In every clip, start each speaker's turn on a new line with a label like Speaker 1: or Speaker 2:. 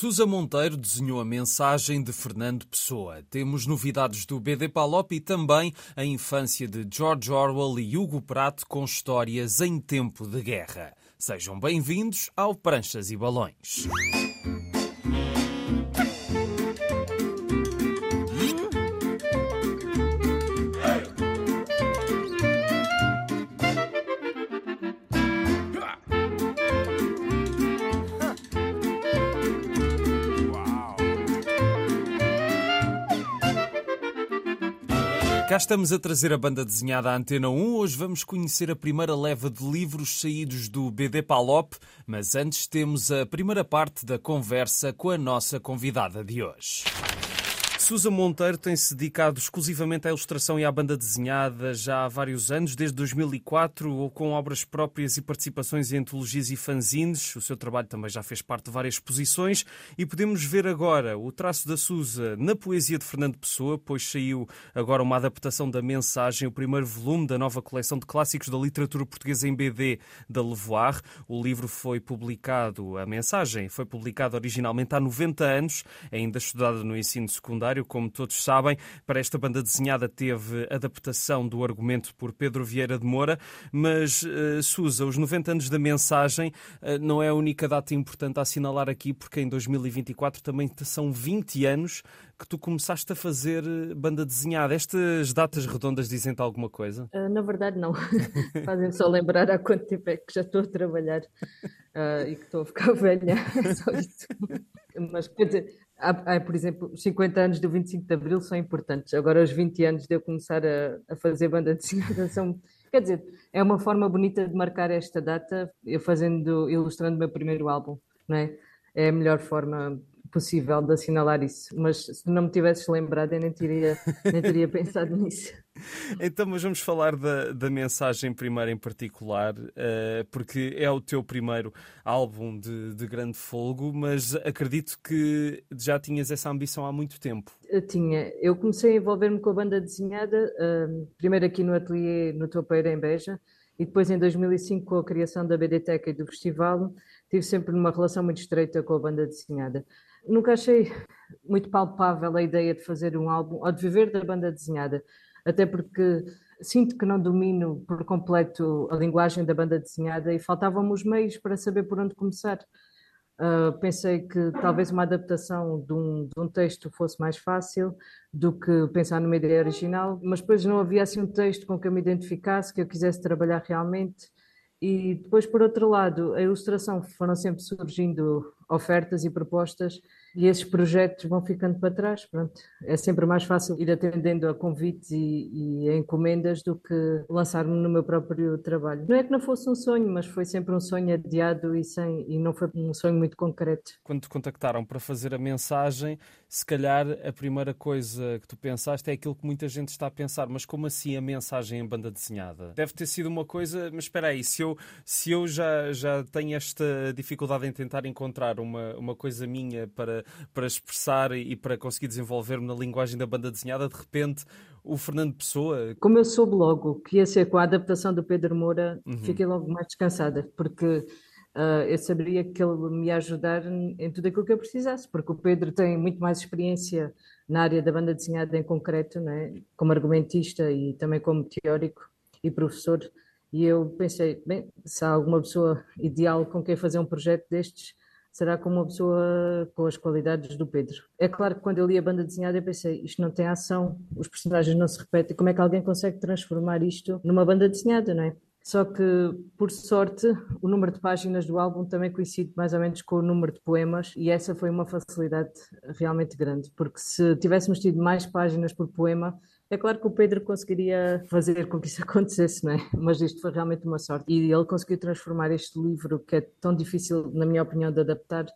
Speaker 1: Susa Monteiro desenhou a mensagem de Fernando Pessoa. Temos novidades do BD Palop e também a infância de George Orwell e Hugo Pratt com histórias em tempo de guerra. Sejam bem-vindos ao Pranchas e Balões. Cá estamos a trazer a banda desenhada à Antena 1. Hoje vamos conhecer a primeira leva de livros saídos do BD Palop, mas antes temos a primeira parte da conversa com a nossa convidada de hoje. Susa Monteiro tem-se dedicado exclusivamente à ilustração e à banda desenhada já há vários anos, desde 2004, ou com obras próprias e participações em antologias e fanzines. O seu trabalho também já fez parte de várias exposições e podemos ver agora o traço da Susa na poesia de Fernando Pessoa, pois saiu agora uma adaptação da Mensagem, o primeiro volume da nova coleção de clássicos da literatura portuguesa em BD da Levoar. O livro foi publicado, a Mensagem foi publicada originalmente há 90 anos, ainda estudada no ensino secundário como todos sabem. Para esta banda desenhada teve adaptação do argumento por Pedro Vieira de Moura, mas, uh, Susa, os 90 anos da mensagem uh, não é a única data importante a assinalar aqui, porque em 2024 também são 20 anos que tu começaste a fazer eh, banda desenhada. Estas datas redondas dizem-te alguma coisa?
Speaker 2: Uh, na verdade, não. Fazem só lembrar há quanto tempo é que já estou a trabalhar uh, e que estou a ficar velha. só isso. Mas, quer dizer, Há, há, por exemplo, os 50 anos do 25 de Abril são importantes. Agora, os 20 anos de eu começar a, a fazer banda desenhada são. Quer dizer, é uma forma bonita de marcar esta data, eu fazendo, ilustrando o meu primeiro álbum, não é? É a melhor forma possível de assinalar isso. Mas se não me tivesses lembrado, eu nem teria, nem teria pensado nisso.
Speaker 1: Então, mas vamos falar da, da mensagem primeiro em particular, uh, porque é o teu primeiro álbum de, de grande folgo, mas acredito que já tinhas essa ambição há muito tempo.
Speaker 2: Eu tinha. Eu comecei a envolver-me com a banda desenhada, uh, primeiro aqui no ateliê no Topeira, em Beja, e depois em 2005 com a criação da BDTEC e do festival, tive sempre uma relação muito estreita com a banda desenhada. Nunca achei muito palpável a ideia de fazer um álbum ou de viver da banda desenhada até porque sinto que não domino por completo a linguagem da banda desenhada e faltavam-me os meios para saber por onde começar. Uh, pensei que talvez uma adaptação de um, de um, texto fosse mais fácil do que pensar numa ideia original, mas depois não havia assim um texto com que eu me identificasse, que eu quisesse trabalhar realmente. E depois, por outro lado, a ilustração foram sempre surgindo ofertas e propostas e esses projetos vão ficando para trás. Pronto, é sempre mais fácil ir atendendo a convites e, e a encomendas do que lançar-me no meu próprio trabalho. Não é que não fosse um sonho, mas foi sempre um sonho adiado e, sem, e não foi um sonho muito concreto.
Speaker 1: Quando te contactaram para fazer a mensagem, se calhar a primeira coisa que tu pensaste é aquilo que muita gente está a pensar, mas como assim a mensagem em banda desenhada? Deve ter sido uma coisa, mas espera aí, se eu, se eu já, já tenho esta dificuldade em tentar encontrar uma, uma coisa minha para para, expressar e para conseguir desenvolver-me na linguagem da banda desenhada, de repente o Fernando Pessoa.
Speaker 2: Como eu soube logo que ia ser com a adaptação do Pedro Moura, uhum. fiquei logo mais descansada, porque uh, eu saberia que ele me ia ajudar em tudo aquilo que eu precisasse, porque o Pedro tem muito mais experiência na área da banda desenhada em concreto, né? como argumentista e também como teórico e professor. E eu pensei, bem, se há alguma pessoa ideal com quem fazer um projeto destes, será como uma pessoa com as qualidades do Pedro. É claro que quando eu li a banda desenhada eu pensei, isto não tem ação, os personagens não se repetem, como é que alguém consegue transformar isto numa banda desenhada, não é? Só que, por sorte, o número de páginas do álbum também coincide mais ou menos com o número de poemas, e essa foi uma facilidade realmente grande, porque se tivéssemos tido mais páginas por poema, é claro que o Pedro conseguiria fazer com que isso acontecesse, não é? Mas isto foi realmente uma sorte. E ele conseguiu transformar este livro, que é tão difícil, na minha opinião, de adaptar,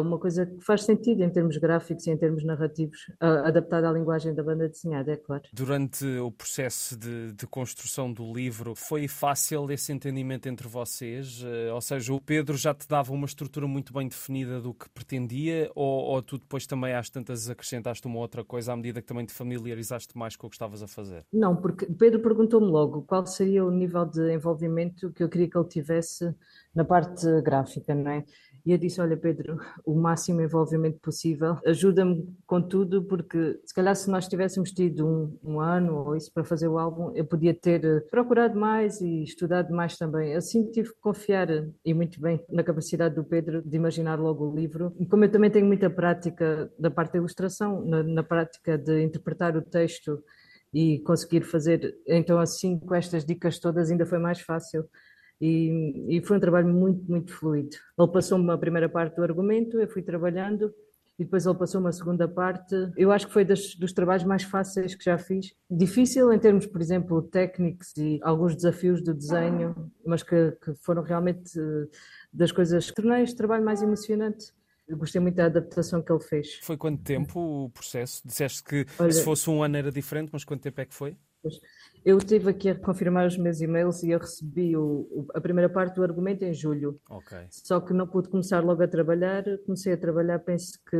Speaker 2: uma coisa que faz sentido em termos gráficos e em termos narrativos, adaptada à linguagem da banda desenhada, é claro.
Speaker 1: Durante o processo de, de, construção do livro, foi fácil esse entendimento entre vocês? Eh, ou seja, o Pedro já te dava uma estrutura muito bem definida do que pretendia, ou, ou tu depois também às tantas acrescentaste uma outra coisa à medida que também te familiarizaste mais com o que estavas a fazer?
Speaker 2: Não, porque Pedro perguntou-me logo qual seria o nível de envolvimento que eu queria que ele tivesse na parte gráfica, não é? E eu disse: Olha, Pedro, o máximo envolvimento possível, ajuda-me com tudo, porque se calhar se nós tivéssemos tido um, um, ano ou isso para fazer o álbum, eu podia ter eh, procurado mais e estudado mais também. Assim tive que confiar, e muito bem, na capacidade do Pedro de imaginar logo o livro. E como eu também tenho muita prática da parte da ilustração, na, na prática de interpretar o texto e conseguir fazer, então assim, com estas dicas todas, ainda foi mais fácil e, e foi um trabalho muito, muito fluido. Ele passou-me a primeira parte do argumento, eu fui trabalhando e depois ele passou uma segunda parte. Eu acho que foi das, dos trabalhos mais fáceis que já fiz. Difícil em termos, por exemplo, técnicos e alguns desafios do desenho, mas que, que foram realmente eh, das coisas que tornei este trabalho mais emocionante. Eu gostei muito da adaptação que ele fez.
Speaker 1: Foi quanto tempo o processo? Disseste que Olha, se fosse um ano era diferente, mas quanto tempo é que foi?
Speaker 2: Eu estive aqui a confirmar os meus e-mails e eu recebi o, a primeira parte do argumento em julho.
Speaker 1: Okay.
Speaker 2: Só que não pude começar logo a trabalhar. Comecei a trabalhar, penso que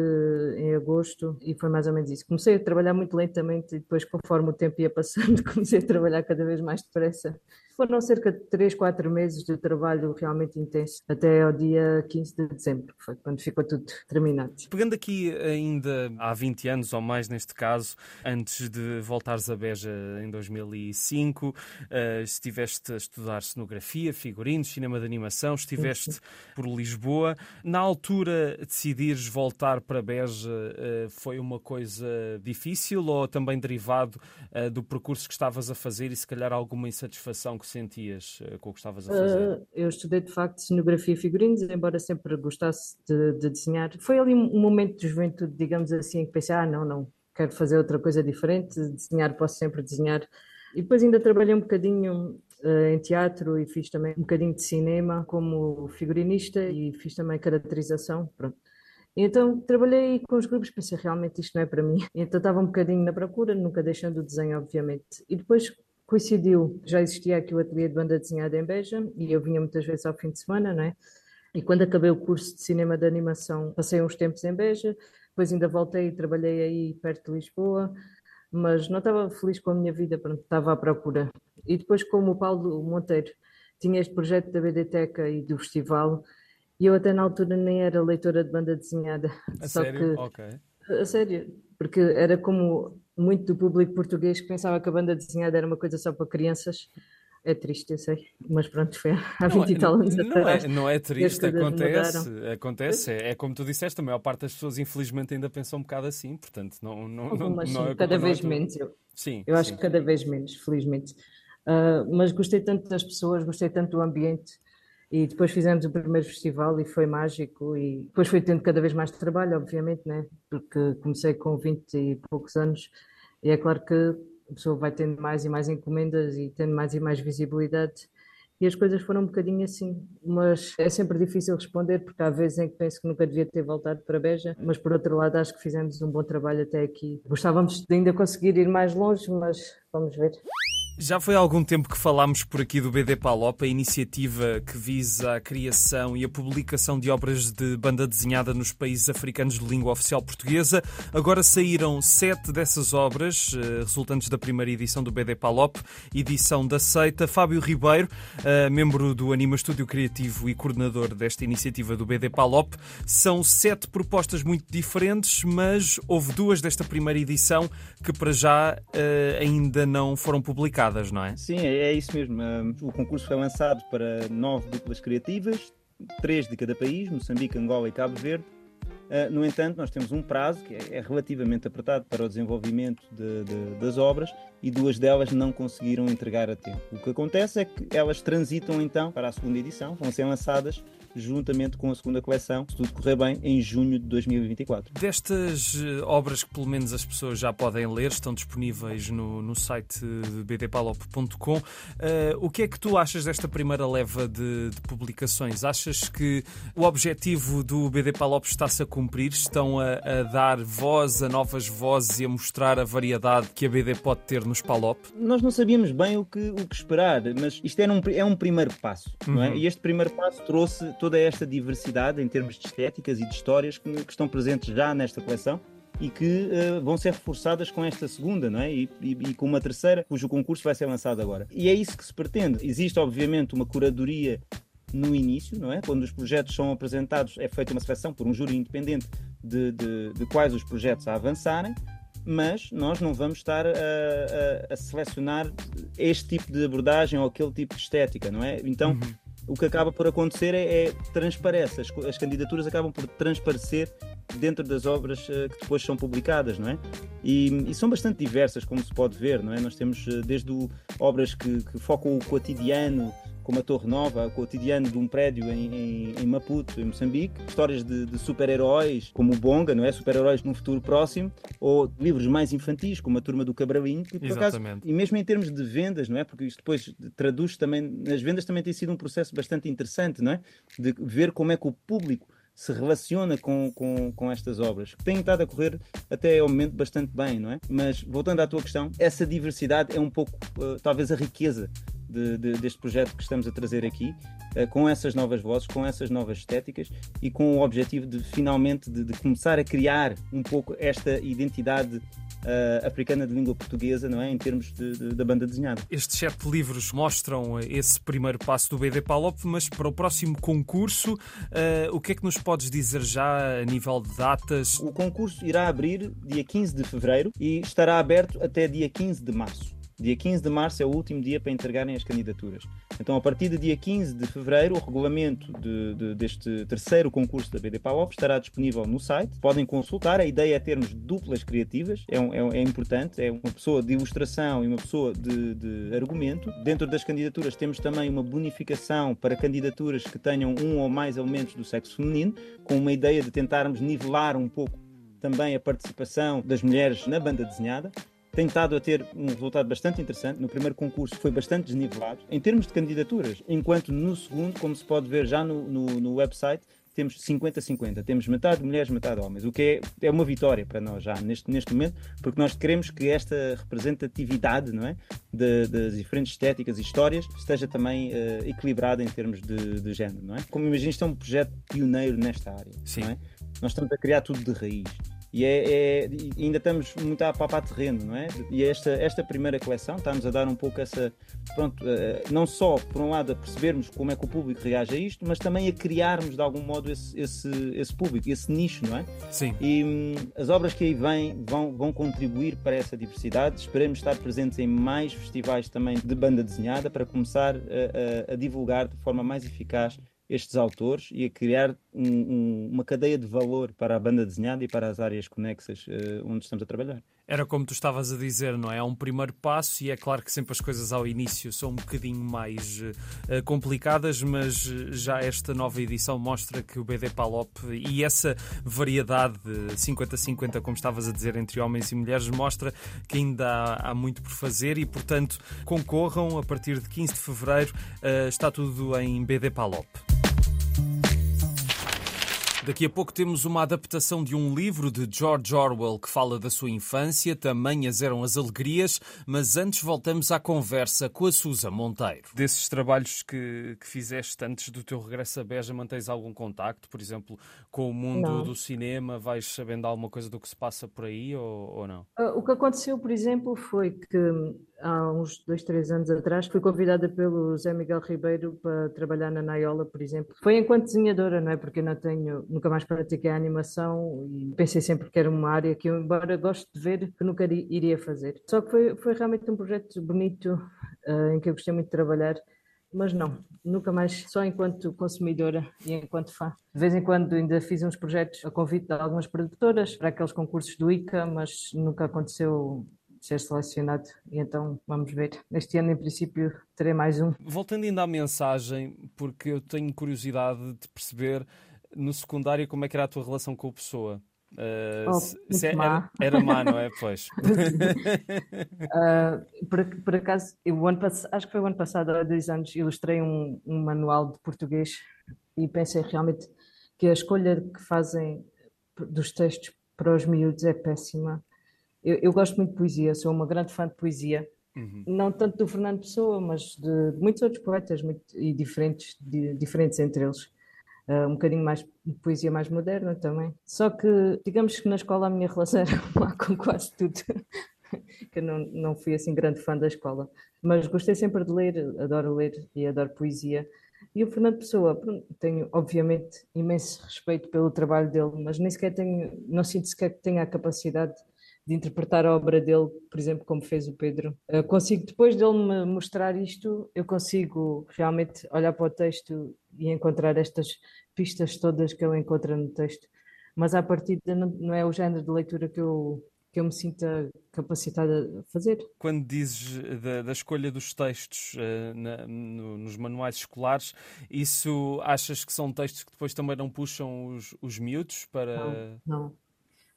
Speaker 2: em agosto, e foi mais ou menos isso. Comecei a trabalhar muito lentamente e depois, conforme o tempo ia passando, comecei a trabalhar cada vez mais depressa. Foram cerca de 3, 4 meses de trabalho realmente intenso, até ao dia 15 de dezembro, que foi quando ficou tudo terminado.
Speaker 1: Pegando aqui ainda há 20 anos ou mais neste caso, antes de voltares a Beja em 2005, uh, estiveste a estudar cenografia, figurinos, cinema de animação, estiveste sim, por Lisboa. Na altura, decidires voltar para Beja uh, foi uma coisa difícil ou também derivado uh, do percurso que estavas a fazer e se calhar alguma insatisfação que sentias uh, com o que estavas a fazer? Uh,
Speaker 2: eu estudei de facto cenografia e figurinos, embora sempre gostasse de, de, desenhar. Foi ali um momento de juventude, digamos assim, em que pensei, ah, não, não, quero fazer outra coisa diferente, desenhar posso sempre desenhar. E depois ainda trabalhei um bocadinho uh, em teatro e fiz também um bocadinho de cinema como figurinista e fiz também caracterização, pronto. Então trabalhei com os grupos, pensei realmente isto não é para mim. Então estava um bocadinho na procura, nunca deixando o desenho, obviamente. E depois coincidiu, já existia aqui o ateliê de banda desenhada em Beja e eu vinha muitas vezes ao fim de semana, não é? E quando acabei o curso de cinema de animação, passei uns tempos em Beja, depois ainda voltei e trabalhei aí perto de Lisboa, mas não estava feliz com a minha vida, pronto, estava à procura. E depois, como o Paulo Monteiro tinha este projeto da BDTeca e do festival, e eu até na altura nem era leitora de banda desenhada.
Speaker 1: A só sério? Que, ok.
Speaker 2: A sério, porque era como muito do público português que pensava que a banda desenhada era uma coisa só para crianças. É triste, eu sei, mas pronto, foi há 20 e tal anos
Speaker 1: não
Speaker 2: atrás.
Speaker 1: É, não é triste, acontece, acontece. É, é, como tu disseste, a maior parte das pessoas infelizmente ainda pensam um bocado assim, portanto não, não, não, não é
Speaker 2: cada vez
Speaker 1: é
Speaker 2: menos. Eu,
Speaker 1: sim,
Speaker 2: eu acho
Speaker 1: sim.
Speaker 2: que cada vez menos, felizmente. Uh, mas gostei tanto das pessoas, gostei tanto do ambiente e depois fizemos o primeiro festival e foi mágico. E depois fui tendo cada vez mais trabalho, obviamente, né? porque comecei com 20 e poucos anos. E é claro que a pessoa vai tendo mais e mais encomendas e tendo mais e mais visibilidade. E as coisas foram um bocadinho assim, mas é sempre difícil responder, porque há vezes em que penso que nunca devia ter voltado para Beja, mas por outro lado acho que fizemos um bom trabalho até aqui. Gostávamos de ainda conseguir ir mais longe, mas vamos ver.
Speaker 1: Já foi há algum tempo que falámos por aqui do BD Palop, a iniciativa que visa a criação e a publicação de obras de banda desenhada nos países africanos de língua oficial portuguesa. Agora saíram sete dessas obras, eh, resultantes da primeira edição do BD Palop, edição da Seita. Fábio Ribeiro, eh, membro do Anima Estúdio Criativo e coordenador desta iniciativa do BD Palop. São sete propostas muito diferentes, mas houve duas desta primeira edição que para já eh, ainda não foram publicadas não é?
Speaker 3: Sim, é, é isso mesmo. O concurso foi lançado para nove duplas criativas, três de cada país, Moçambique, Angola e Cabo Verde. Uh, no entanto, nós temos um prazo que é, é relativamente apertado para o desenvolvimento de, de, das obras e duas delas não conseguiram entregar a tempo. O que acontece é que elas transitam então para a segunda edição, vão ser lançadas juntamente com a segunda coleção, se tudo correr bem, em junho de 2024.
Speaker 1: Destas eh, obras que pelo menos as pessoas já podem ler, estão disponíveis no, no site bdpalop.com. Uh, o que é que tu achas desta primeira leva de, de publicações? Achas que o objetivo do BD Palop está-se a cumprir? Estão a, a, dar voz a novas vozes e a mostrar a variedade que a BD pode ter nos Palop?
Speaker 3: Nós não sabíamos bem o que, o que esperar, mas isto é um, é um primeiro passo, uhum. não é? Uhum. E este primeiro passo trouxe toda esta diversidade em termos de estéticas e de histórias que, que estão presentes já nesta coleção e que uh, vão ser reforçadas com esta segunda, não é? E, e, e, com uma terceira, cujo concurso vai ser lançado agora. E é isso que se pretende. Existe, obviamente, uma curadoria no início, não é? Quando os projetos são apresentados, é feita uma seleção por um júri independente de, de, de quais os projetos a avançarem, mas nós não vamos estar a, a, a, selecionar este tipo de abordagem ou aquele tipo de estética, não é? Então, uhum. O que acaba por acontecer é, é transparece, as, as, candidaturas acabam por transparecer dentro das obras uh, que depois são publicadas, não é? E, e, são bastante diversas, como se pode ver, não é? Nós temos uh, desde o, obras que, que focam o cotidiano, como a Torre Nova, o cotidiano de um prédio em, em, em Maputo, em Moçambique, histórias de, de super-heróis, como o Bonga, não é? Super-heróis num futuro próximo, ou livros mais infantis, como a Turma do Cabralinho, que por acaso, e mesmo em termos de vendas, não é? Porque isto depois traduz também, nas vendas também tem sido um processo bastante interessante, não é? De ver como é que o público se relaciona com, com, com estas obras, que têm estado a correr até ao momento bastante bem, não é? Mas voltando à tua questão, essa diversidade é um pouco, uh, talvez, a riqueza de, de, deste projeto que estamos a trazer aqui, uh, com essas novas vozes, com essas novas estéticas e com o objetivo de finalmente de, de começar a criar um pouco esta identidade uh, africana de língua portuguesa, não é? Em termos da banda desenhada.
Speaker 1: Estes sete livros mostram esse primeiro passo do BD Palop, mas para o próximo concurso, uh, o que é que nos podes dizer já a nível de datas?
Speaker 3: O concurso irá abrir dia 15 de fevereiro e estará aberto até dia 15 de março. Dia 15 de março é o último dia para entregarem as candidaturas. Então, a partir do dia 15 de fevereiro, o regulamento de, de, deste terceiro concurso da BD PAOP estará disponível no site. Podem consultar. A ideia é termos duplas criativas, é, é, é importante. É uma pessoa de ilustração e uma pessoa de, de argumento. Dentro das candidaturas, temos também uma bonificação para candidaturas que tenham um ou mais elementos do sexo feminino, com uma ideia de tentarmos nivelar um pouco também a participação das mulheres na banda desenhada tem estado a ter um resultado bastante interessante. No primeiro concurso foi bastante desnivelado em termos de candidaturas, enquanto no segundo, como se pode ver já no, no, no website, temos 50-50, temos metade mulheres, metade homens, o que é, é uma vitória para nós já neste, neste momento, porque nós queremos que esta representatividade não é, de, das diferentes estéticas e histórias esteja também uh, equilibrada em termos de, de género. Não é? Como imagino, isto é um projeto pioneiro nesta área. Sim. Não é? Nós estamos a criar tudo de raiz. E é, é, ainda estamos muito a papar terreno, não é? E esta, esta primeira coleção está-nos a dar um pouco essa. Pronto, uh, não só, por um lado, a percebermos como é que o público reage a isto, mas também a criarmos de algum modo esse, esse, esse público, esse nicho, não é?
Speaker 1: Sim.
Speaker 3: E hum, as obras que aí vêm vão, vão contribuir para essa diversidade. Esperemos estar presentes em mais festivais também de banda desenhada para começar a, a, a divulgar de forma mais eficaz estes autores e a criar um, um, uma cadeia de valor para a banda desenhada e para as áreas conexas uh, onde estamos a trabalhar.
Speaker 1: Era como tu estavas a dizer, não é? É um primeiro passo e é claro que sempre as coisas ao início são um bocadinho mais uh, complicadas, mas eh, já esta nova edição mostra que o BD Palop e essa variedade de 50-50, como estavas a dizer, entre homens e mulheres, mostra que ainda há, há muito por fazer e, portanto, concorram a partir de 15 de fevereiro. Uh, está tudo em BD Palop. Daqui a pouco temos uma adaptação de um livro de George Orwell que fala da sua infância, tamanhas eram as alegrias, mas antes voltamos à conversa com a Susa Monteiro. Desses trabalhos que, que fizeste antes do teu regresso a Beja, mantens algum contacto, por exemplo, com o mundo não. do cinema? Vais sabendo alguma coisa do que se passa por aí ou, ou não?
Speaker 2: O que aconteceu, por exemplo, foi que há uns dois, três anos atrás, fui convidada pelo Zé Miguel Ribeiro para trabalhar na Naiola, por exemplo. Foi enquanto desenhadora, não é? Porque eu não tenho, nunca mais pratiquei a animação e pensei sempre que era uma área que eu, embora goste de ver, que nunca iria fazer. Só que foi, foi realmente um projeto bonito uh, em que eu gostei muito de trabalhar. Mas não, nunca mais, só enquanto consumidora e enquanto fã. De vez em quando ainda fiz uns projetos a convite de algumas produtoras para aqueles concursos do ICA, mas nunca aconteceu ser selecionado. E então vamos ver. Este ano, em princípio, terei mais um.
Speaker 1: Voltando ainda à mensagem, porque eu tenho curiosidade de perceber no secundário como é que era a tua relação com a pessoa. Uh,
Speaker 2: oh, se,
Speaker 1: era, era má, não é? Pois.
Speaker 2: uh, por, por, acaso, eu, ano, acho que foi o ano passado, há dois anos, ilustrei um, um manual de português e pensei realmente que a escolha que fazem dos textos para os miúdos é péssima eu, eu, gosto muito de poesia, sou uma grande fã de poesia. Uhum. Não tanto do Fernando Pessoa, mas de, de muitos outros poetas muito, e diferentes, de, diferentes entre eles. Uh, um bocadinho mais de poesia mais moderna também. Só que, digamos que na escola a minha relação era má com quase tudo. que eu não, não fui assim grande fã da escola. Mas gostei sempre de ler, adoro ler e adoro poesia. E o Fernando Pessoa, tenho obviamente imenso respeito pelo trabalho dele, mas nem sequer tenho, não sinto sequer que tenha a capacidade de interpretar a obra dele, por exemplo, como fez o Pedro. Eu consigo, depois dele me mostrar isto, eu consigo realmente olhar para o texto e encontrar estas pistas todas que ele encontra no texto. Mas à partida não, não é o género de leitura que eu que eu me sinta capacitada a fazer.
Speaker 1: Quando dizes da, da escolha dos textos uh, na, no, nos manuais escolares, isso achas que são textos que depois também não puxam os, os miúdos para.
Speaker 2: Não, não.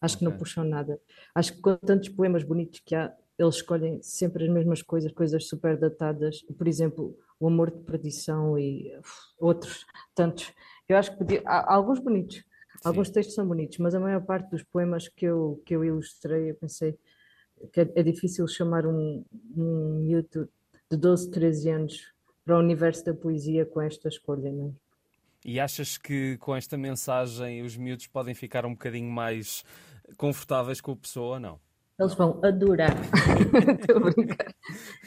Speaker 2: Acho okay. que não puxam nada. Acho que com tantos poemas bonitos que há, eles escolhem sempre as mesmas coisas, coisas super datadas. Por exemplo, O Amor de Perdição e uf, outros tantos. Eu acho que podia... há alguns bonitos Alguns textos são bonitos, mas a maior parte dos poemas que eu, que eu ilustrei, eu pensei que é, é difícil chamar um, um miúdo de 12, 13 anos para o universo da poesia com esta escolha, não é?
Speaker 1: E achas que com esta mensagem os miúdos podem ficar um bocadinho mais confortáveis com a pessoa ou não?
Speaker 2: Eles vão adorar. Estou a brincar.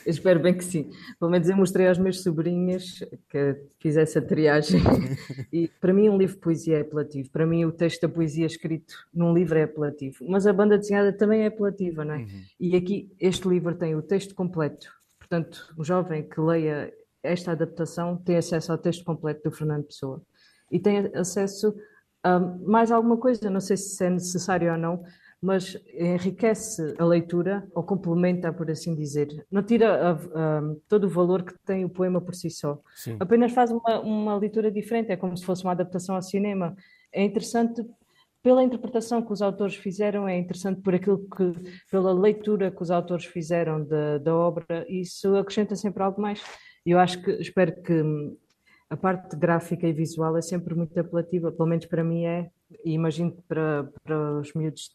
Speaker 2: Eu espero bem que sim. Pelo menos eu mostrei aos meus sobrinhos que fiz essa triagem. E para mim, um livro de poesia é apelativo. Para mim, o texto da poesia escrito num livro é apelativo. Mas a banda desenhada também é apelativa, não é? Uhum. E aqui, este livro tem o texto completo. Portanto, o jovem que leia esta adaptação tem acesso ao texto completo do Fernando Pessoa. E tem acesso a mais alguma coisa, não sei se é necessário ou não, mas enriquece a leitura, ou complementa, por assim dizer. Não tira a, a, todo o valor que tem o poema por si só. Sim. Apenas faz uma, uma leitura diferente, é como se fosse uma adaptação ao cinema. É interessante pela interpretação que os autores fizeram, é interessante por aquilo que, pela leitura que os autores fizeram da, da obra, isso acrescenta sempre algo mais. Eu acho que, espero que a parte gráfica e visual é sempre muito apelativa, pelo menos para mim é, e imagino que para, para os miúdos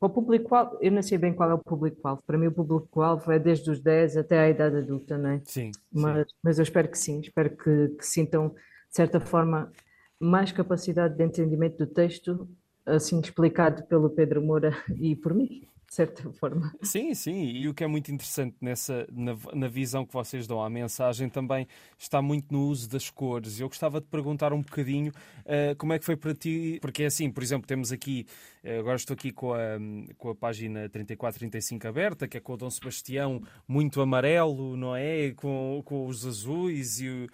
Speaker 2: o público-alvo, eu não sei bem qual é o público-alvo. Para mim, o público-alvo é desde os 10 até à idade adulta, não é?
Speaker 1: Sim.
Speaker 2: Mas,
Speaker 1: sim.
Speaker 2: mas eu espero que sim, espero que, que sintam, de certa forma, mais capacidade de entendimento do texto, assim explicado pelo Pedro Moura e por mim de certa forma.
Speaker 1: Sim, sim, e o que é muito interessante nessa, na, na, visão que vocês dão à mensagem também está muito no uso das cores. Eu gostava de perguntar um bocadinho uh, como é que foi para ti, porque é assim, por exemplo, temos aqui, uh, agora estou aqui com a, com a página 34, 35 aberta, que é com o Dom Sebastião muito amarelo, não é? Com, com os azuis e,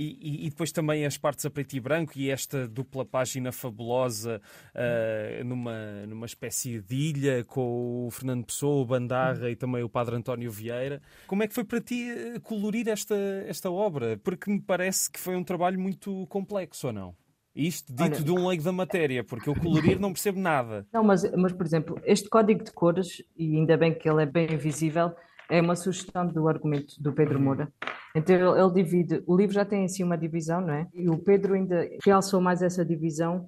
Speaker 1: e, e depois também as partes a preto e branco e esta dupla página fabulosa uh, numa, numa espécie de ilha com o Fernando Pessoa, o Bandarra e também o Padre António Vieira. Como é que foi para ti eh, colorir esta, esta obra? Porque me parece que foi um trabalho muito complexo, ou não? Isto dito Olha, de um leigo da matéria, porque eu colorir não percebo nada.
Speaker 2: Não, mas, mas, por exemplo, este código de cores, e ainda bem que ele é bem visível, é uma sugestão do argumento do Pedro. Moura. Então ele, divide, o livro já tem assim uma divisão, não é? E o Pedro ainda realçou mais essa divisão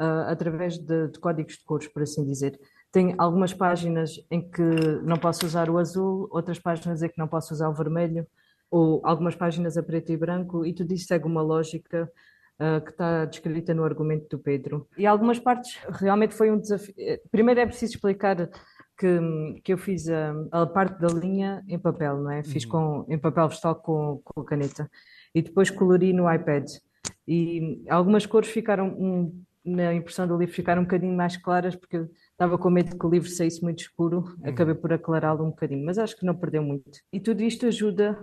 Speaker 2: uh, através de, de, códigos de cores, por assim dizer. Tem algumas páginas em que não posso usar o azul, outras páginas em que não posso usar o vermelho, ou algumas páginas a preto e branco, e tudo isso segue uma lógica uh, que está descrita no argumento do Pedro. E algumas partes realmente foi um desafio. Primeiro é preciso explicar que, que eu fiz a, a, parte da linha em papel, não é? Fiz uhum. com, em papel vegetal com, com caneta. E depois colori no iPad. E algumas cores ficaram um, na impressão do livro ficaram um bocadinho mais claras, porque estava com medo que o livro saísse muito escuro, uhum. acabei por aclará-lo um bocadinho, mas acho que não perdeu muito. E tudo isto ajuda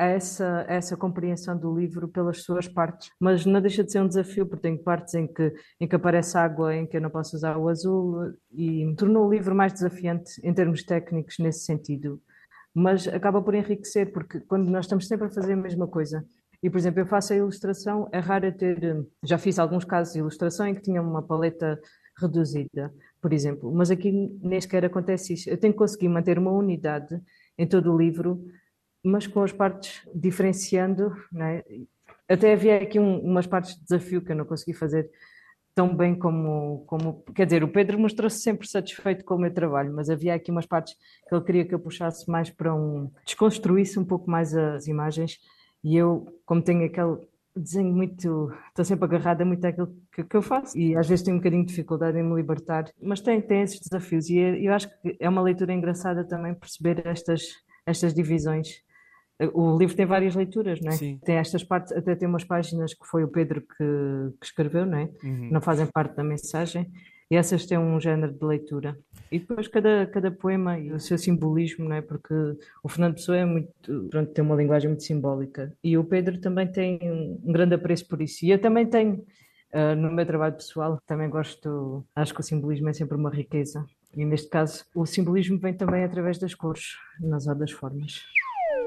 Speaker 2: essa, essa compreensão do livro pelas suas partes, mas não deixa de ser um desafio, porque tem partes em que, em que aparece água, em que eu não posso usar o azul, e tornou o livro mais desafiante em termos técnicos nesse sentido. Mas acaba por enriquecer, porque quando nós estamos sempre a fazer a mesma coisa, e, por exemplo, eu faço a ilustração, é raro ter. Já fiz alguns casos de ilustração em que tinha uma paleta reduzida, por exemplo, mas aqui nem sequer acontece isso. Eu tenho que conseguir manter uma unidade em todo o livro, mas com as partes diferenciando. É? Até havia aqui um, umas partes de desafio que eu não consegui fazer tão bem como, como. Quer dizer, o Pedro mostrou-se sempre satisfeito com o meu trabalho, mas havia aqui umas partes que ele queria que eu puxasse mais para um. desconstruísse um pouco mais as imagens e eu, como tenho aquele desenho muito. estou sempre agarrada muito àquilo que, que, eu faço e às vezes tenho um bocadinho de dificuldade em me libertar, mas tem, tem esses desafios e eu acho que é uma leitura engraçada também perceber estas, estas divisões o livro tem várias leituras, não é?
Speaker 1: Sim.
Speaker 2: Tem estas partes, até tem umas páginas que foi o Pedro que, que escreveu, não é?
Speaker 1: Uhum.
Speaker 2: Não fazem parte da mensagem. E essas têm um género de leitura. E depois cada, cada poema e o seu simbolismo, não é? Porque o Fernando Pessoa é muito, pronto, tem uma linguagem muito simbólica. E o Pedro também tem um grande apreço por isso. E eu também tenho, uh, no meu trabalho pessoal, também gosto, acho que o simbolismo é sempre uma riqueza. E neste caso, o simbolismo vem também através das cores, nas das formas.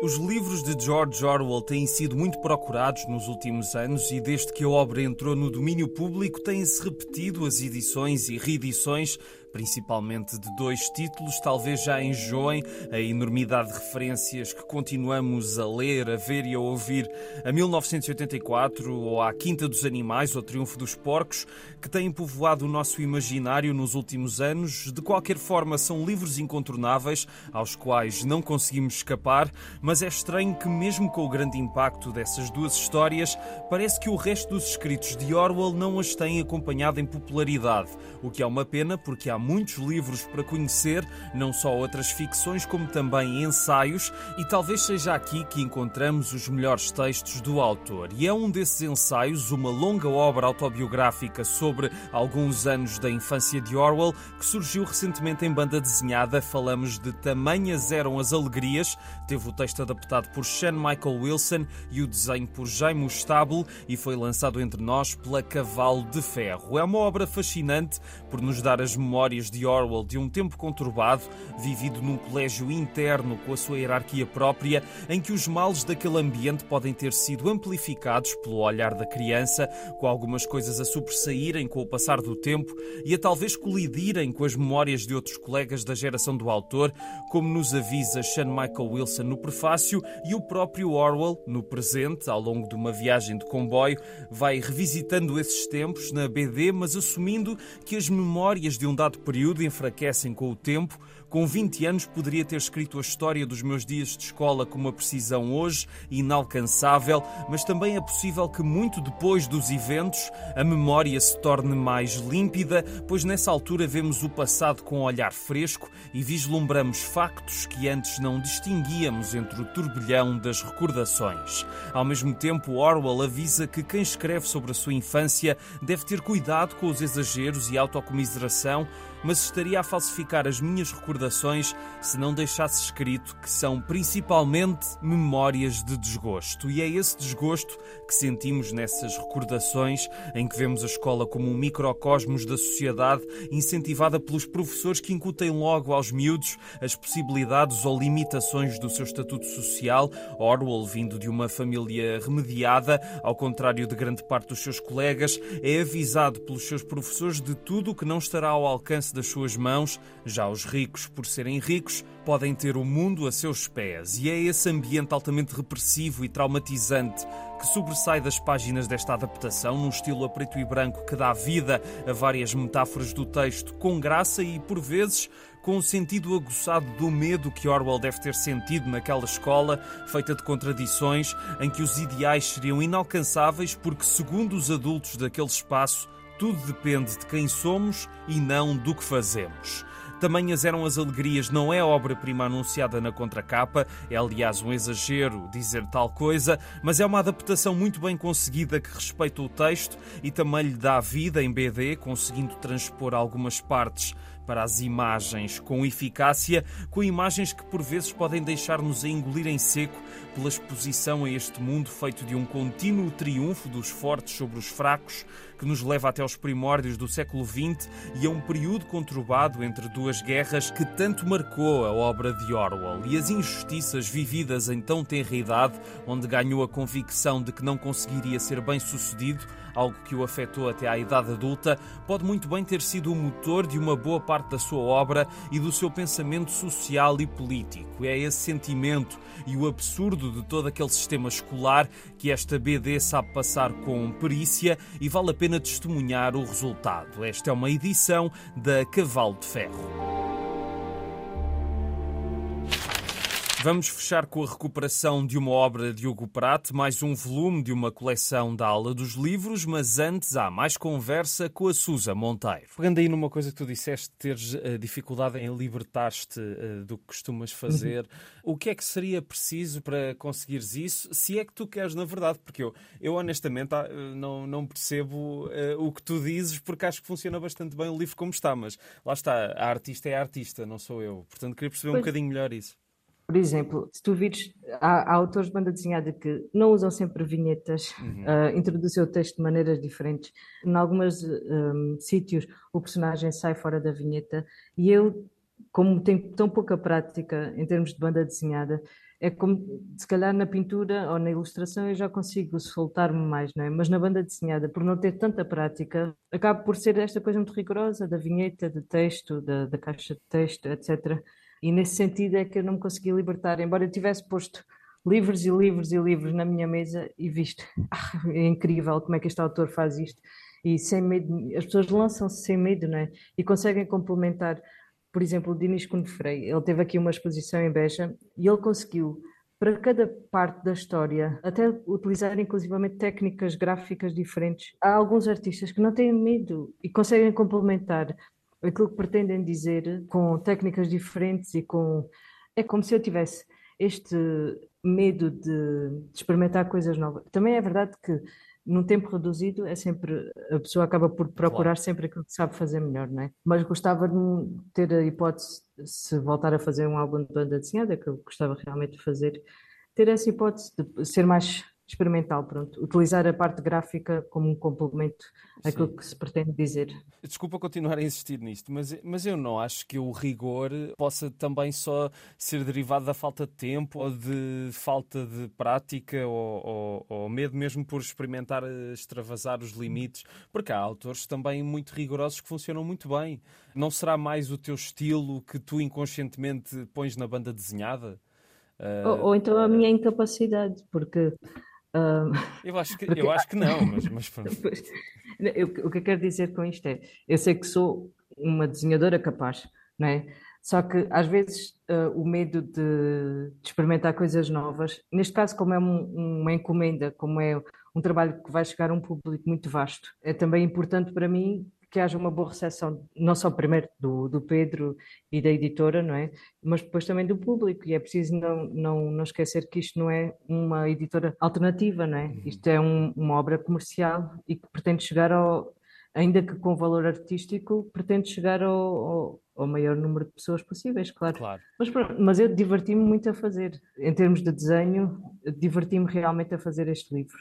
Speaker 1: Os livros de George Orwell têm sido muito procurados nos últimos anos e desde que a obra entrou no domínio público têm-se repetido as edições e reedições principalmente de dois títulos, talvez já enjoem a enormidade de referências que continuamos a ler, a ver e a ouvir a 1984 ou à Quinta dos Animais ou Triunfo dos Porcos, que têm povoado o nosso imaginário nos últimos anos. De qualquer forma, são livros incontornáveis aos quais não conseguimos escapar, mas é estranho que, mesmo com o grande impacto dessas duas histórias, parece que o resto dos escritos de Orwell não as tem acompanhado em popularidade, o que é uma pena porque há muitos livros para conhecer, não só outras ficções, como também ensaios, e talvez seja aqui que encontramos os melhores textos do autor. E é um desses ensaios, uma longa obra autobiográfica sobre alguns anos da infância de Orwell, que surgiu recentemente em banda desenhada. Falamos de Tamanhas Eram as Alegrias, teve o texto adaptado por Sean Michael Wilson e o desenho por Jaime Stable e foi lançado entre nós pela Cavalo de Ferro. É uma obra fascinante por nos dar as memórias de Orwell de um tempo conturbado, vivido num colégio interno com a sua hierarquia própria, em que os males daquele ambiente podem ter sido amplificados pelo olhar da criança, com algumas coisas a sobressaírem com o passar do tempo e a talvez colidirem com as memórias de outros colegas da geração do autor, como nos avisa Sean Michael Wilson no prefácio e o próprio Orwell, no presente, ao longo de uma viagem de comboio, vai revisitando esses tempos na BD, mas assumindo que as memórias de um dado período enfraquecem com o tempo. Com 20 anos poderia ter escrito a história dos meus dias de escola com uma precisão hoje inalcançável, mas também é possível que muito depois dos eventos a memória se torne mais límpida, pois nessa altura vemos o passado com um olhar fresco e vislumbramos factos que antes não distinguíamos entre o turbilhão das recordações. Ao mesmo tempo, Orwell avisa que quem escreve sobre a sua infância deve ter cuidado com os exageros e autocomiseração mas estaria a falsificar as minhas recordações se não deixasse escrito que são principalmente memórias de desgosto. E é esse desgosto que sentimos nessas recordações, em que vemos a escola como um microcosmos da sociedade, incentivada pelos professores que incutem logo aos miúdos as possibilidades ou limitações do seu estatuto social. Orwell, vindo de uma família remediada, ao contrário de grande parte dos seus colegas, é avisado pelos seus professores de tudo o que não estará ao alcance das suas mãos, já os ricos, por serem ricos, podem ter o mundo a seus pés. E é esse ambiente altamente repressivo e traumatizante que sobressai das páginas desta adaptação, num estilo a preto e branco que dá vida a várias metáforas do texto, com graça e, por vezes, com o sentido aguçado do medo que Orwell deve ter sentido naquela escola, feita de contradições, em que os ideais seriam inalcançáveis porque, segundo os adultos daquele espaço, tudo depende de quem somos e não do que fazemos. Tamanhas eram as alegrias, não é obra-prima anunciada na contracapa, é aliás um exagero dizer tal coisa, mas é uma adaptação muito bem conseguida que respeita o texto e também lhe dá vida em BD, conseguindo transpor algumas partes para as imagens com eficácia, com imagens que por vezes podem deixar-nos a engolir em seco pela exposição a este mundo feito de um contínuo triunfo dos fortes sobre os fracos, que nos leva até aos primórdios do século XX e a um período conturbado entre duas guerras que tanto marcou a obra de Orwell. E as injustiças vividas em tão tenra idade, onde ganhou a convicção de que não conseguiria ser bem sucedido algo que o afetou até à idade adulta, pode muito bem ter sido o motor de uma boa parte da sua obra e do seu pensamento social e político. É esse sentimento e o absurdo de todo aquele sistema escolar que esta BD sabe passar com perícia e vale a pena testemunhar o resultado. Esta é uma edição da Cavalo de Ferro. Vamos fechar com a recuperação de uma obra de Hugo Pratt, mais um volume de uma coleção da Aula dos Livros, mas antes há mais conversa com a Susa Monteiro. Pegando aí numa coisa que tu disseste, teres uh, dificuldade em libertar-te uh, do que costumas fazer, uhum. o que é que seria preciso para conseguires isso, se é que tu queres na verdade? Porque eu, eu honestamente ah, não, não percebo uh, o que tu dizes, porque acho que funciona bastante bem o livro como está, mas lá está, a artista é a artista, não sou eu. Portanto, queria perceber pois. um bocadinho melhor isso.
Speaker 2: Por exemplo, se tu vires, há, há, autores de banda desenhada que não usam sempre vinhetas, uhum. uh, introduzem o texto de maneiras diferentes. Em alguns um, sítios o personagem sai fora da vinheta e eu, como tenho tão pouca prática em termos de banda desenhada, é como se calhar na pintura ou na ilustração eu já consigo soltar-me mais, não é? Mas na banda desenhada, por não ter tanta prática, acaba por ser esta coisa muito rigorosa da vinheta, do texto, da, da caixa de texto, etc. E nesse sentido é que eu não me consegui libertar, embora eu tivesse posto livros e livros e livros na minha mesa e visto, ah, é incrível como é que este autor faz isto. E sem medo, as pessoas lançam-se sem medo, não é? E conseguem complementar. Por exemplo, o Dinis Cunefrei, ele teve aqui uma exposição em Beja e ele conseguiu, para cada parte da história, até utilizar inclusivamente técnicas gráficas diferentes. Há alguns artistas que não têm medo e conseguem complementar aquilo que pretendem dizer com técnicas diferentes e com. É como se eu tivesse este medo de, experimentar coisas novas. Também é verdade que num tempo reduzido é sempre a pessoa acaba por procurar claro. sempre aquilo que sabe fazer melhor, não é? Mas gostava de ter a hipótese se voltar a fazer um álbum de banda desenhada, que eu gostava realmente de fazer, ter essa hipótese de ser mais experimental, pronto. Utilizar a parte gráfica como um complemento àquilo Sim. que se pretende dizer.
Speaker 1: Desculpa continuar a insistir nisto, mas, mas eu não acho que o rigor possa também só ser derivado da falta de tempo ou de falta de prática ou, ou, ou medo mesmo por experimentar extravasar os limites, porque há autores também muito rigorosos que funcionam muito bem. Não será mais o teu estilo que tu inconscientemente pões na banda desenhada?
Speaker 2: Uh... Ou, ou, então a minha incapacidade, porque
Speaker 1: eu, acho que, eu acho que não, mas, mas
Speaker 2: eu, o que eu quero dizer com isto é, eu sei que sou uma desenhadora capaz, não é? Só que às vezes uh, o medo de, de, experimentar coisas novas, neste caso, como é um, uma encomenda, como é um trabalho que vai chegar a um público muito vasto, é também importante para mim que haja uma boa recepção, não só primeiro do, do Pedro e da editora, não é? Mas depois também do público, e é preciso não, não, não esquecer que isto não é uma editora alternativa, não é? Uhum. Isto é um, uma obra comercial e que pretende chegar ao, ainda que com valor artístico, pretende chegar ao, ao, ao maior número de pessoas possíveis, claro.
Speaker 1: claro.
Speaker 2: Mas, mas eu diverti-me muito a fazer. Em termos de desenho, diverti-me realmente a fazer este livro.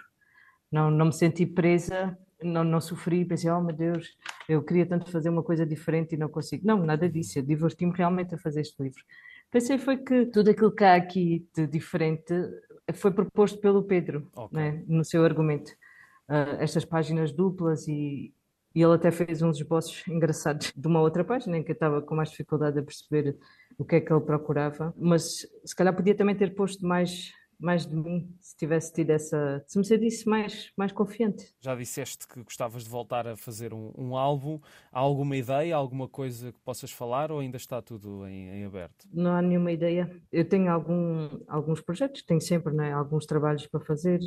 Speaker 2: Não, não me senti presa não, não sofri, pensei, oh meu Deus, eu queria tanto fazer uma coisa diferente e não consigo. Não, nada disso, eu diverti-me realmente a fazer este livro. Pensei foi que tudo aquilo que há aqui de diferente foi proposto pelo Pedro, okay. né, no seu argumento. Uh, estas páginas duplas e, e ele até fez uns esboços engraçados de uma outra página em que eu estava com mais dificuldade a perceber o que é que ele procurava, mas se calhar podia também ter posto mais mais de mim se tivesse tido essa. Se me sentisse mais, mais confiante.
Speaker 1: Já disseste que gostavas de voltar a fazer um, um álbum. Há alguma ideia, alguma coisa que possas falar ou ainda está tudo em, em aberto?
Speaker 2: Não há nenhuma ideia. Eu tenho algum, alguns projetos, tenho sempre né, alguns trabalhos para fazer,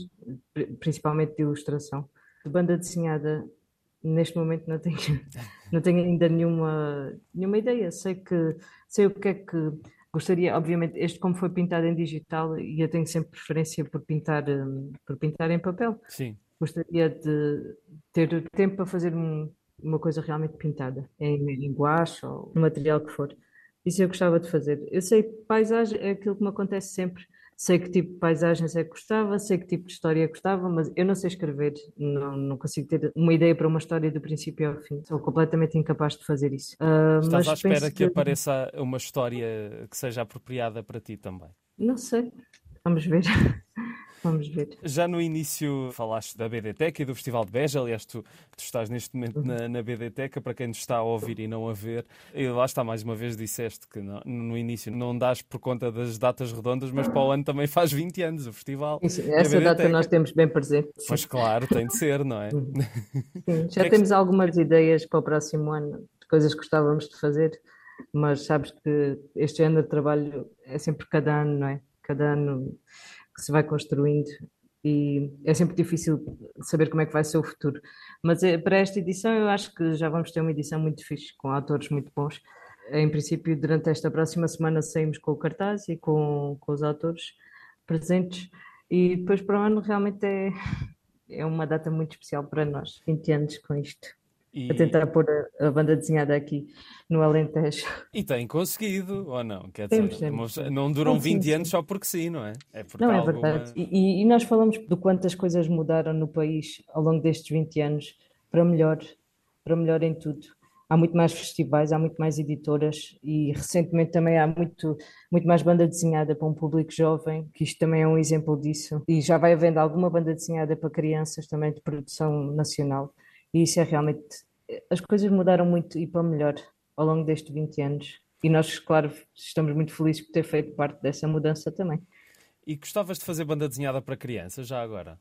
Speaker 2: principalmente de ilustração. De banda desenhada, neste momento não tenho, não tenho ainda nenhuma, nenhuma ideia. Sei que sei o que é que Gostaria, obviamente, este como foi pintado em digital e eu tenho sempre preferência por pintar, um, por pintar em papel.
Speaker 1: Sim.
Speaker 2: Gostaria de ter tempo para fazer um, uma coisa realmente pintada, em, em guache ou no material que for. Isso eu gostava de fazer. Eu sei paisagem é aquilo que me acontece sempre sei que tipo de paisagens é que gostava, sei que tipo de história gostava, mas eu não sei escrever, não, não consigo ter uma ideia para uma história do princípio ao fim. Sou completamente incapaz de fazer isso.
Speaker 1: Uh, Estás à espera que, que apareça uma história que seja apropriada para ti também?
Speaker 2: Não sei, vamos ver. Vamos ver.
Speaker 1: Já no início falaste da BDTEC e do Festival de Beja, aliás, tu, tu estás neste momento na, na BDTEC, para quem nos está a ouvir e não a ver, e lá está, mais uma vez disseste que não, no início não dás por conta das datas redondas, mas para o ano também faz 20 anos o festival.
Speaker 2: Isso, essa data nós temos bem presente.
Speaker 1: Pois claro, tem de ser, não é? Uhum.
Speaker 2: Sim, já é temos que... algumas ideias para o próximo ano, de coisas que gostávamos de fazer mas sabes que este ano de trabalho é sempre cada ano, não é? Cada ano que se vai construindo e é sempre difícil saber como é que vai ser o futuro. Mas eh, para esta edição eu acho que já vamos ter uma edição muito fixe, com autores muito bons. Em princípio, durante esta próxima semana saímos com o cartaz e com, com os autores presentes e depois para o ano realmente é, é uma data muito especial para nós, 20 anos com isto. E... A tentar pôr a, banda desenhada aqui no Alentejo.
Speaker 1: E tem conseguido, ou não? Quer dizer, temos, não duram 20 sim, anos só porque sim, não é?
Speaker 2: é não, é alguma... verdade. E, e, nós falamos do quanto as coisas mudaram no país ao longo destes 20 anos para melhor, para melhor em tudo. Há muito mais festivais, há muito mais editoras e recentemente também há muito, muito mais banda desenhada para um público jovem, que isto também é um exemplo disso. E já vai havendo alguma banda desenhada para crianças também de produção nacional. E isso é realmente. As coisas mudaram muito e para melhor ao longo destes 20 anos. E nós, claro, estamos muito felizes por ter feito parte dessa mudança também.
Speaker 1: E gostavas de fazer banda desenhada para crianças já agora?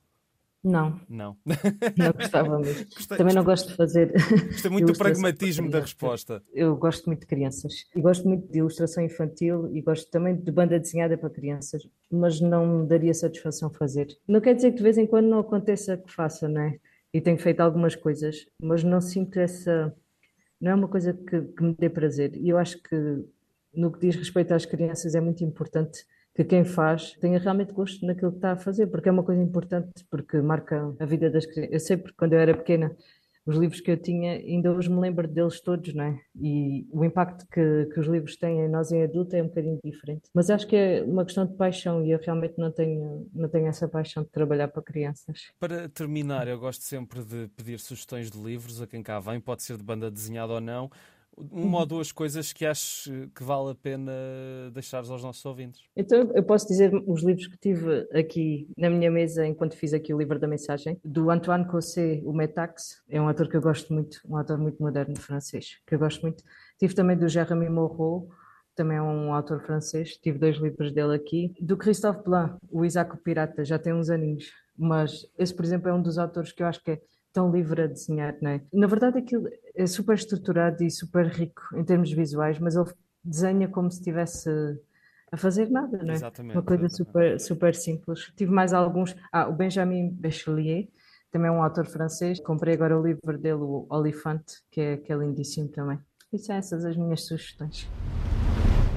Speaker 2: Não.
Speaker 1: Não.
Speaker 2: Não gostava mesmo. Gostei, Também não gosto de fazer.
Speaker 1: Gostei muito do pragmatismo da resposta.
Speaker 2: Eu gosto muito de crianças. E gosto muito de ilustração infantil e gosto também de banda desenhada para crianças, mas não me daria satisfação fazer. Não quer dizer que de vez em quando não aconteça que faça, não é? E tenho feito algumas coisas, mas não sinto essa. Não é uma coisa que, que me dê prazer. E eu acho que, no que diz respeito às crianças, é muito importante que quem faz tenha realmente gosto naquilo que está a fazer, porque é uma coisa importante, porque marca a vida das crianças. Eu sei porque quando eu era pequena os livros que eu tinha, ainda hoje me lembro deles todos, não é? E o impacto que, que os livros têm em nós em adulto é um bocadinho diferente. Mas acho que é uma questão de paixão e eu realmente não tenho, não tenho essa paixão de trabalhar para crianças.
Speaker 1: Para terminar, eu gosto sempre de pedir sugestões de livros a quem cá vem, pode ser de banda desenhada ou não uma ou duas coisas que acho que vale a pena deixares aos nossos ouvintes.
Speaker 2: Então, eu posso dizer os livros que tive aqui na minha mesa enquanto fiz aqui o livro da mensagem, do Antoine Cossé, o Metax, é um autor que eu gosto muito, um autor muito moderno francês, que eu gosto muito. Tive também do Jérémy Moreau, também é um autor francês, tive dois livros dele aqui. Do Christophe Blanc, o Isaac o Pirata, já tem uns aninhos, mas esse, por exemplo, é um dos autores que eu acho que é tão livre a desenhar, não é? Na verdade, aquilo é super estruturado e super rico em termos visuais, mas ele desenha como se estivesse a fazer nada, não é?
Speaker 1: Exatamente.
Speaker 2: Uma coisa super, super simples. Tive mais alguns. Ah, o Benjamin Bachelier, também é um autor francês. Comprei agora o livro dele, o Olifante, que é, que é lindíssimo também. E são essas as minhas sugestões.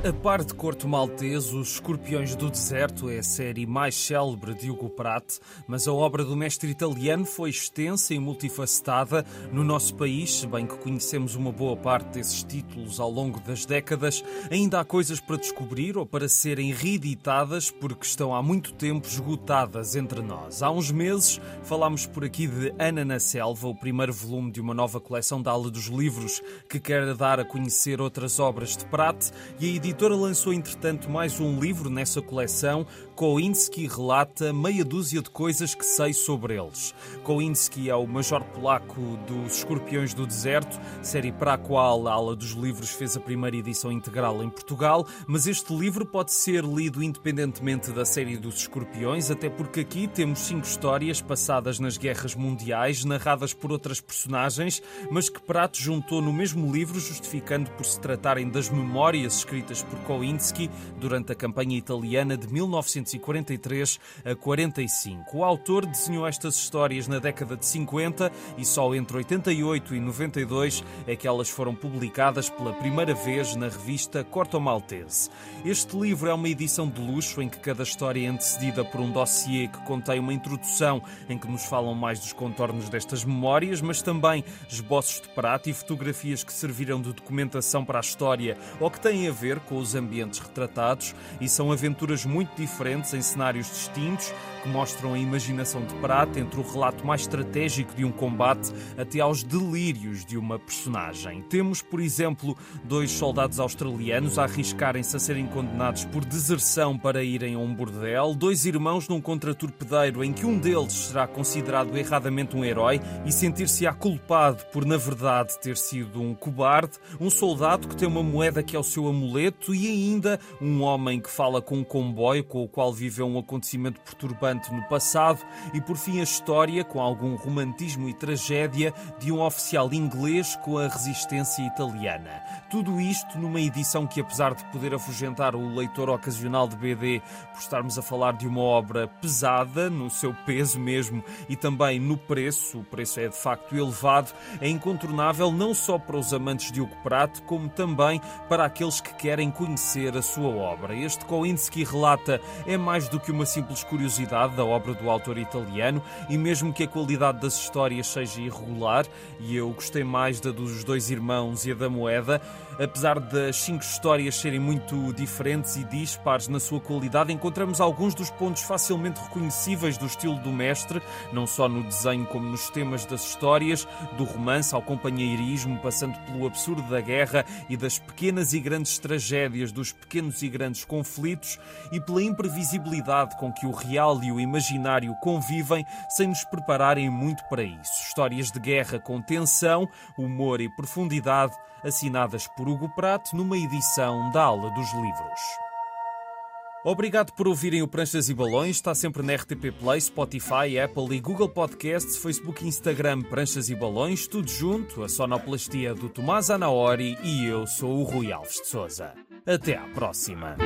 Speaker 1: A par de Corto Maltese, Os Escorpiões do Deserto é a série mais célebre de Hugo Pratt, mas a obra do mestre italiano foi extensa e multifacetada no nosso país, bem que conhecemos uma boa parte desses títulos ao longo das décadas, ainda há coisas para descobrir ou para serem reeditadas porque estão há muito tempo esgotadas entre nós. Há uns meses falámos por aqui de Ana na Selva, o primeiro volume de uma nova coleção da Ala dos Livros que quer dar a conhecer outras obras de Pratt e a lançou, entretanto, mais um livro nessa coleção. Koinski relata meia dúzia de coisas que sei sobre eles. Koinski é o major polaco dos Escorpiões do Deserto, série para a qual a Ala dos Livros fez a primeira edição integral em Portugal, mas este livro pode ser lido independentemente da série dos Escorpiões, até porque aqui temos cinco histórias passadas nas guerras mundiais, narradas por outras personagens, mas que Prato juntou no mesmo livro, justificando por se tratarem das memórias escritas escritas por Kowinski durante a campanha italiana de 1943 a 45. O autor desenhou estas histórias na década de 50 e só entre 88 e 92 é que elas foram publicadas pela primeira vez na revista Corto Maltese. Este livro é uma edição de luxo em que cada história é antecedida por um dossiê que contém uma introdução em que nos falam mais dos contornos destas memórias, mas também esboços de prato e fotografias que serviram de documentação para a história ou que têm a ver com os ambientes retratados e são aventuras muito diferentes em cenários distintos que mostram a imaginação de Prata entre o relato mais estratégico de um combate até aos delírios de uma personagem. Temos, por exemplo, dois soldados australianos a arriscarem-se a serem condenados por deserção para irem a um bordel, dois irmãos num contraturpedeiro em que um deles será considerado erradamente um herói e sentir-se-á culpado por, na verdade, ter sido um cobarde, um soldado que tem uma moeda que é o seu amuleto e ainda um homem que fala com um comboio com o qual viveu um acontecimento perturbante no passado e por fim a história com algum romantismo e tragédia de um oficial inglês com a resistência italiana. Tudo isto numa edição que apesar de poder afugentar o leitor ocasional de BD por estarmos a falar de uma obra pesada no seu peso mesmo e também no preço, o preço é de facto elevado, é incontornável não só para os amantes de Hugo Prato, como também para aqueles que querem conhecer a sua obra. Este Kowinski relata é mais do que uma simples curiosidade da obra do autor italiano e mesmo que a qualidade das histórias seja irregular, e eu gostei mais da dos dois irmãos e a da moeda, apesar das cinco histórias serem muito diferentes e dispares na sua qualidade, encontramos alguns dos pontos facilmente reconhecíveis do estilo do mestre, não só no desenho como nos temas das histórias, do romance ao companheirismo, passando pelo absurdo da guerra e das pequenas e grandes tragédias, dos pequenos e grandes conflitos e pela imprevisibilidade com que o real e o imaginário convivem sem nos prepararem muito para isso. Histórias de guerra com tensão, humor e profundidade, assinadas por Hugo Prato numa edição da Aula dos Livros. Obrigado por ouvirem o Pranchas e Balões. Está sempre na RTP Play, Spotify, Apple e Google Podcasts, Facebook e Instagram Pranchas e Balões, tudo junto, a sonoplastia do Tomás Anaori e eu sou o Rui Alves de Souza. Até à próxima.